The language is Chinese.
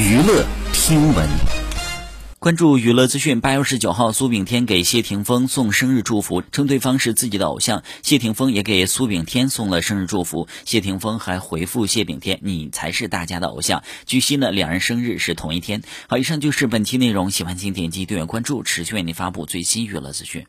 娱乐听闻，关注娱乐资讯。八月十九号，苏炳添给谢霆锋送生日祝福，称对方是自己的偶像。谢霆锋也给苏炳添送了生日祝福。谢霆锋还回复谢炳添：“你才是大家的偶像。”据悉呢，两人生日是同一天。好，以上就是本期内容，喜欢请点击订阅关注，持续为您发布最新娱乐资讯。